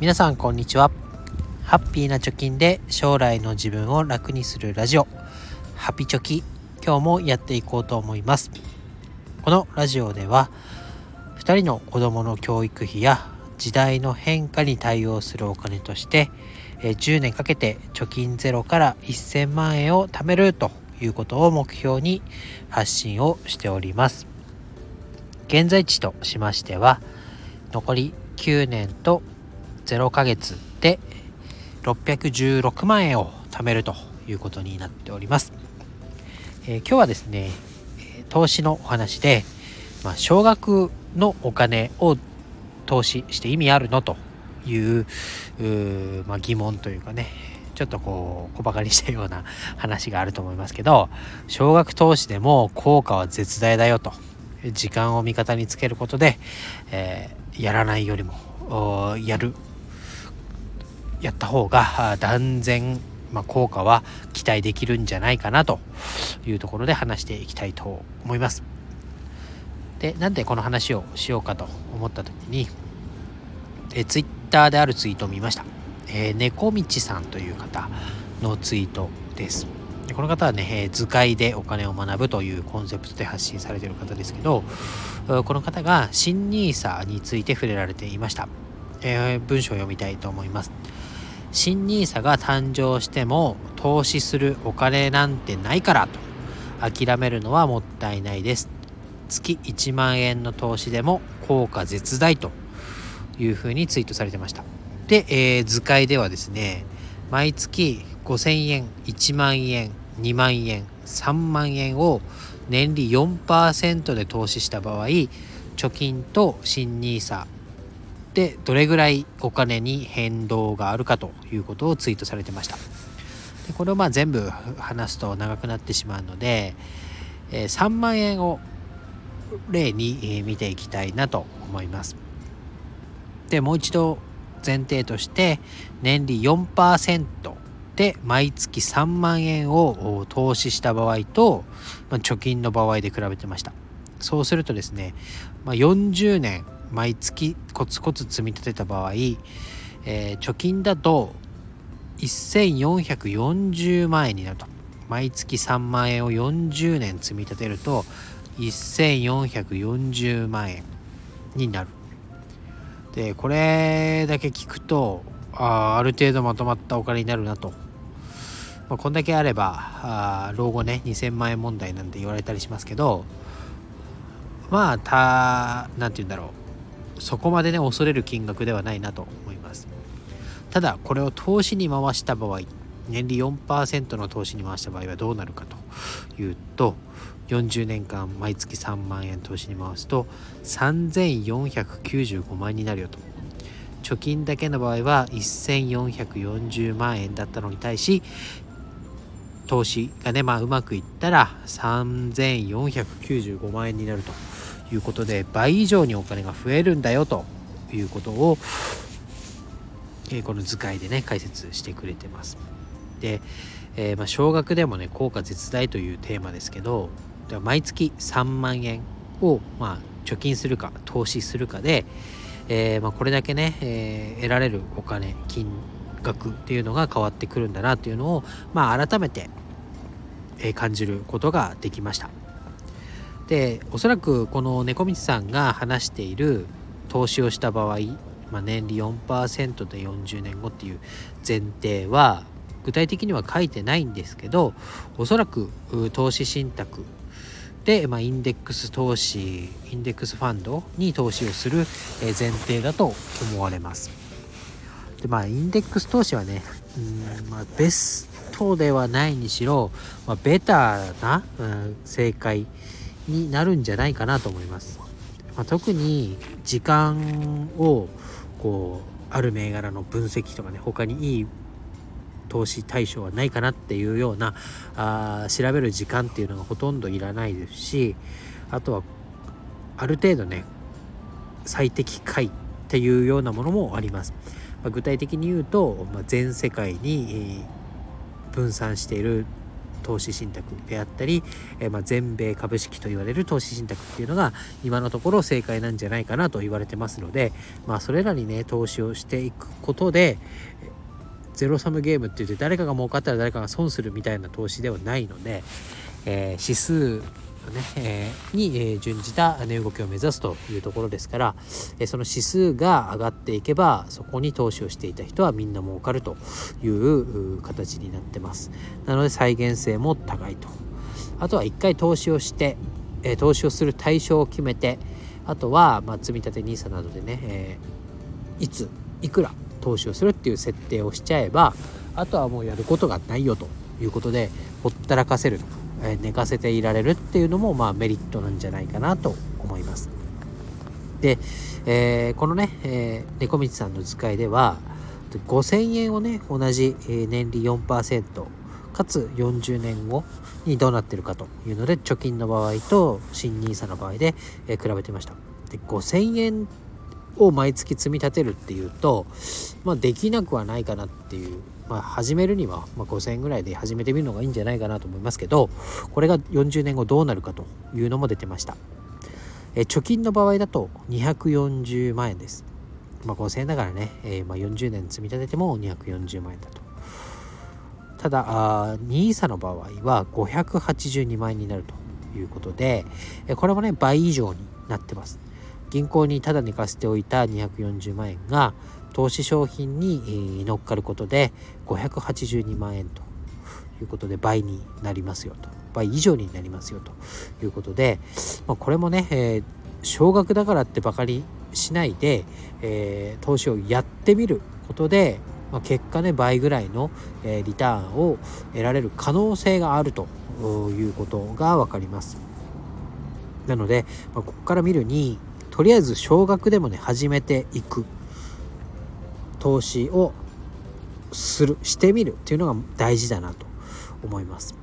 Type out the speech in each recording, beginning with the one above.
皆さんこんにちは。ハッピーな貯金で将来の自分を楽にするラジオ。ハピチョキ今日もやっていこうと思います。このラジオでは2人の子供の教育費や時代の変化に対応するお金として10年かけて貯金ゼロから1000万円を貯めるということを目標に発信をしております。現在地としましては残り9年と0ヶ月で616万円を貯めるということになっております、えー、今日はですね投資のお話で、まあ、少額のお金を投資して意味あるのというまあ、疑問というかねちょっとこう小バカにしたような話があると思いますけど少額投資でも効果は絶大だよと時間を味方につけることで、えー、やらないよりもやるやった方が断然、まあ、効果は期待できるんじゃないかなというところで話していきたいと思います。でなんでこの話をしようかと思った時にえツイッターであるツイートを見ました。えー、猫道さんという方のツイートです。この方はね、え、図解でお金を学ぶというコンセプトで発信されている方ですけど、この方が新 nisa について触れられていました。えー、文章を読みたいと思います。新 nisa が誕生しても投資するお金なんてないからと諦めるのはもったいないです。月1万円の投資でも効果絶大というふうにツイートされてました。で、えー、図解ではですね、毎月5000円、1万円、2万円、3万円を年利4%で投資した場合、貯金と新 NISA でどれぐらいお金に変動があるかということをツイートされてました。でこれをまあ全部話すと長くなってしまうので、えー、3万円を例に見ていきたいなと思います。でもう一度前提として年利4%で毎月3万円を投資した場合と、まあ、貯金の場合で比べてましたそうするとですね、まあ、40年毎月コツコツ積み立てた場合、えー、貯金だと1440万円になると。毎月3万円を40年積み立てると1440万円になる。でこれだけ聞くとあある程度まとまったお金になるなと、まあ、こんだけあればあ老後ね2000万円問題なんて言われたりしますけどまあた何て言うんだろう。そこまでね恐れる金額ではないなと思います。ただこれを投資に回した場合年利4%の投資に回した場合はどうなるかというと40年間毎月3万円投資に回すと3495万円になるよと。貯金だけの場合は1440万円だったのに対し投資がねまあうまくいったら3495万円になると。いうことで倍以上にお金が増えるんだよということを、えこの図解でね解説してくれてます。で、えー、まあ少額でもね効果絶大というテーマですけど毎月3万円を、まあ、貯金するか投資するかで、えー、まあ、これだけね、えー、得られるお金金額っていうのが変わってくるんだなっていうのを、まあ、改めて、え感じることができましたでおそらくこの猫道さんが話している投資をした場合、まあ、年利4%で40年後っていう前提は具体的には書いてないんですけどおそらく投資信託で、まあ、インデックス投資インデックスファンドに投資をする前提だと思われます。でまあインデックス投資はねうん、まあ、ベストではないにしろ、まあ、ベターな、うん、正解になるんじゃないかなと思います、まあ、特に時間をこうある銘柄の分析とかね他にいい投資対象はないかなっていうようなあ調べる時間っていうのがほとんどいらないですしあとはある程度ね最適解っていうようなものもあります。まあ、具体的に言うと、まあ、全世界に分散している投資信託であったり、えー、ま、全米株式と言われる投資信託っていうのが今のところ正解なんじゃないかなと言われてますので、まあ、それらにね投資をしていくことでゼロサムゲームって言って誰かが儲かったら誰かが損するみたいな投資ではないので、えー、指数ね、えー、に、えー、準じた値動きを目指すというところですから、えー、その指数が上がっていけばそこに投資をしていた人はみんな儲かるという形になってます。なので再現性も高いと。あとは一回投資をして、え投資をする対象を決めてあとは、まあ、積立 NISA などでね、えいついくら投資をするっていう設定をしちゃえばあとはもうやることがないよということでほったらかせるとかえ寝かせていられるっていうのもまあメリットなんじゃないかなと思います。で、えー、このね、えー、猫道さんの使いでは5000円をね同じ年利4%かつ40年後にどうなってるかというので貯金の場合と新 NISA の場合で、えー、比べてました。で5000円を毎月積み立てるっていうと、まあ、できなくはないかなっていうまあ、始めるには、ま5000円ぐらいで始めてみるのがいいんじゃないかなと思いますけどこれが40年後どうなるかというのも出てました。え貯金の場合だと240万円です、まあ、5000円だからね、えー、ま40年積み立てても240万円だと。ただあ NISA の場合は582万円になるということでこれもね倍以上になってます。銀行にただ寝かせておいた240万円が投資商品に乗っかることで582万円ということで倍になりますよと倍以上になりますよということで、まあ、これもね、えー、少額だからってばかりしないで、えー、投資をやってみることで、まあ、結果ね倍ぐらいの、えー、リターンを得られる可能性があるということが分かります。なので、まあ、ここから見るにとりあえず少額でもね始めていく投資をするしてみるっていうのが大事だなと思います。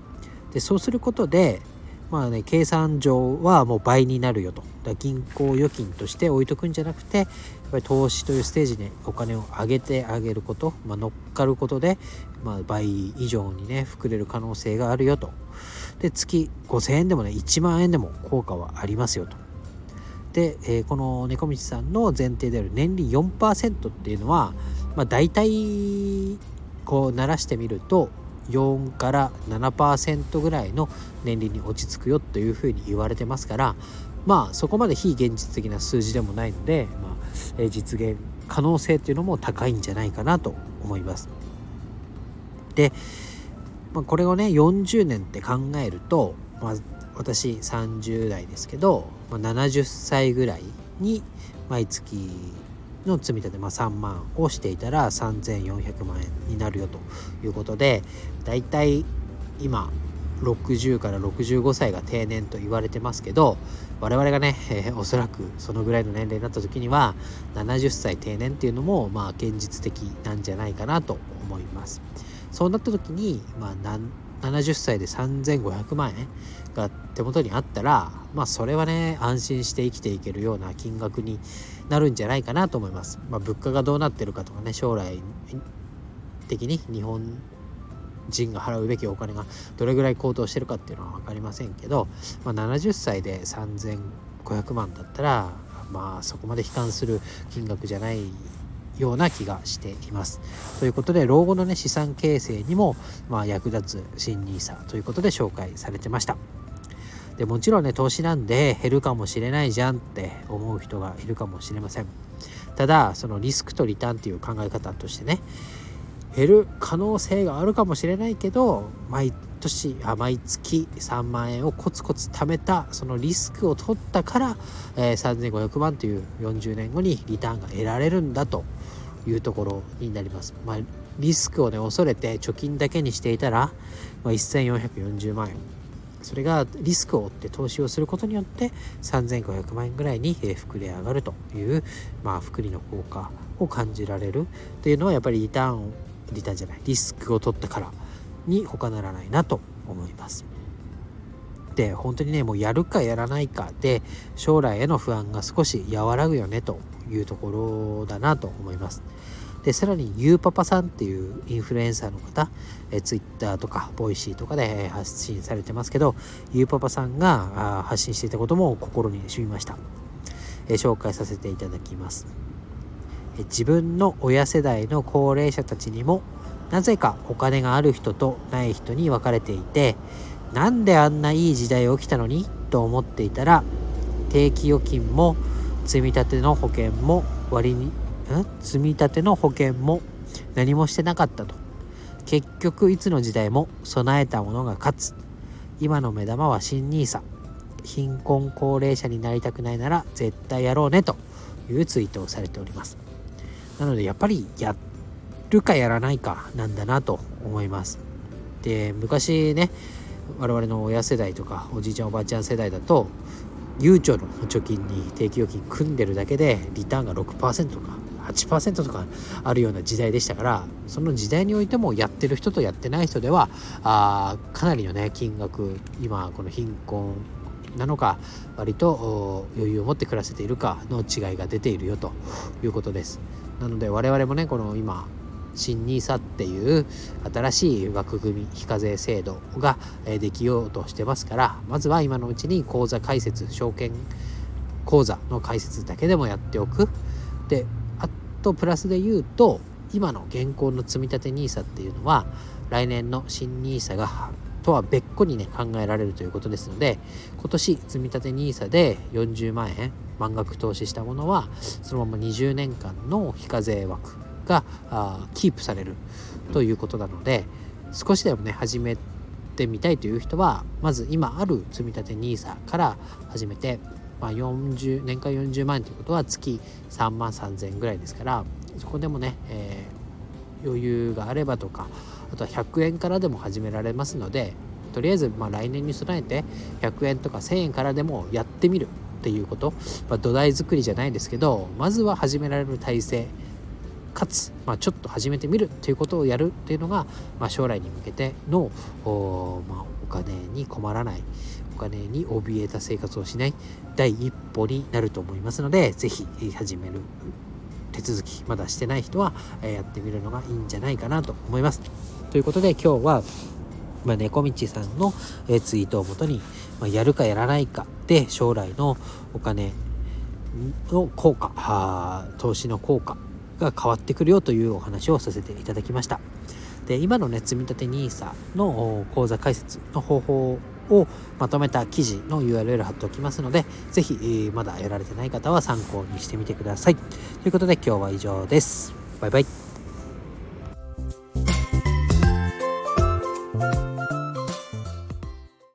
でそうすることでまあね計算上はもう倍になるよと。だ銀行預金として置いとくんじゃなくてやっぱり投資というステージにお金を上げてあげること、まあ、乗っかることで、まあ、倍以上にね膨れる可能性があるよと。で月5000円でもね1万円でも効果はありますよと、えー、この猫道さんの前提である年利4%っていうのは、まあ、大体こう鳴らしてみると4から7%ぐらいの年利に落ち着くよというふうに言われてますからまあそこまで非現実的な数字でもないので、まあえ実現可能性っていうのも高いんじゃないかなと思います。で、まあ、これをね40年って考えると、まあ、私30代ですけど、まあ、70歳ぐらいに毎月の積み立て、まあ、3万をしていたら3400万円になるよということでだいたい今60から65歳が定年と言われてますけど我々がね、えー、おそらくそのぐらいの年齢になった時には70歳定年っていうのもまあ現実的なんじゃないかなと思います。そうなった時にまあ70歳で3500万円が手元にあったらまあそれはね安心して生きていけるような金額になるんじゃないかなと思います。まあ、物価がどうなってるかとかね将来的に日本人が払うべきお金がどれぐらい高騰してるかっていうのは分かりませんけど、まあ、70歳で3500万だったらまあそこまで悲観する金額じゃないような気がしています。ということで老後のね資産形成にもまあ役立つ新 NISA ということで紹介されてました。でもちろんね投資なんで減るかもしれないじゃんって思う人がいるかもしれません。ただそのリスクとリターンっていう考え方としてね減る可能性があるかもしれないけど毎年あ毎月3万円をコツコツ貯めたそのリスクを取ったから、えー、3500万という40年後にリターンが得られるんだというところになります。まあ、リスクをね恐れて貯金だけにしていたら、まあ、1440万円。それがリスクを負って投資をすることによって3500万円ぐらいに膨れ上がるという、まあ、複利の効果を感じられる。というのはやっぱりリターンをリターンじゃないリスクを取ったから。に他ならないなと思います。で本当にねもうやるかやらないかで将来への不安が少し和らぐよねというところだなと思います。でさらにゆうパパさんっていうインフルエンサーの方え Twitter とか Voicy とかで発信されてますけどゆうパパさんが発信していたことも心に染みました、え紹介させていただきます自分の親世代の高齢者たちにもなぜかお金がある人とない人に分かれていてなんであんないい時代起きたのにと思っていたら定期預金も積み立ての保険も割にん？積み立ての保険も何もしてなかったと。結局いつの時代も備えたものが勝つ。今の目玉は新 NISA 貧困高齢者になりたくないなら絶対やろうねというツイートをされております。なのでやっぱりやっるかやらないかなんだなと思います。で昔ね我々の親世代とかおじいちゃんおばあちゃん世代だとゆうちょの貯金に定期預金組んでるだけでリターンが6%とか8%とかあるような時代でしたからその時代においてもやってる人とやってない人ではあかなりのね金額今この貧困なのか割と余裕を持って暮らせているかの違いが出ているよということです。なので我々もねこの今新 NISA っていう新しい枠組み非課税制度ができようとしてますからまずは今のうちに口座開設証券口座の開設だけでもやっておく。であとプラスで言うと今の現行の積立 NISA っていうのは来年の新 NISA がとは別個にね考えられるということですので今年積立 NISA で40万円満額投資したものはそのまま20年間の非課税枠があキープされるということなので少しでもね始めてみたいという人はまず今ある積立 NISA から始めて、まあ、40年間40万円ということは月3万3000円ぐらいですからそこでもね、えー、余裕があればとかあとは100円からでも始められますのでとりあえずま来年に備えて100円とか1000円からでもやってみるっていうこと、まあ、土台作りじゃないですけどまずは始められる体制かつ、まあ、ちょっと始めてみるっていうことをやるっていうのが、まあ、将来に向けてのお,、まあ、お金に困らないお金に怯えた生活をしない第一歩になると思いますので是非始める手続きまだしてない人はやってみるのがいいんじゃないかなと思います。ということで今日はまあ、猫道さんの、えツイートをもとに、まあ、やるかやらないかで将来のお金の効果投資の効果が変わってくるよというお話をさせていただきました。で今のね積立 NISA の口座開設の方法をまとめた記事の URL 貼っておきますので是非えまだやられてない方は参考にしてみてください。ということで今日は以上です。バイバイ。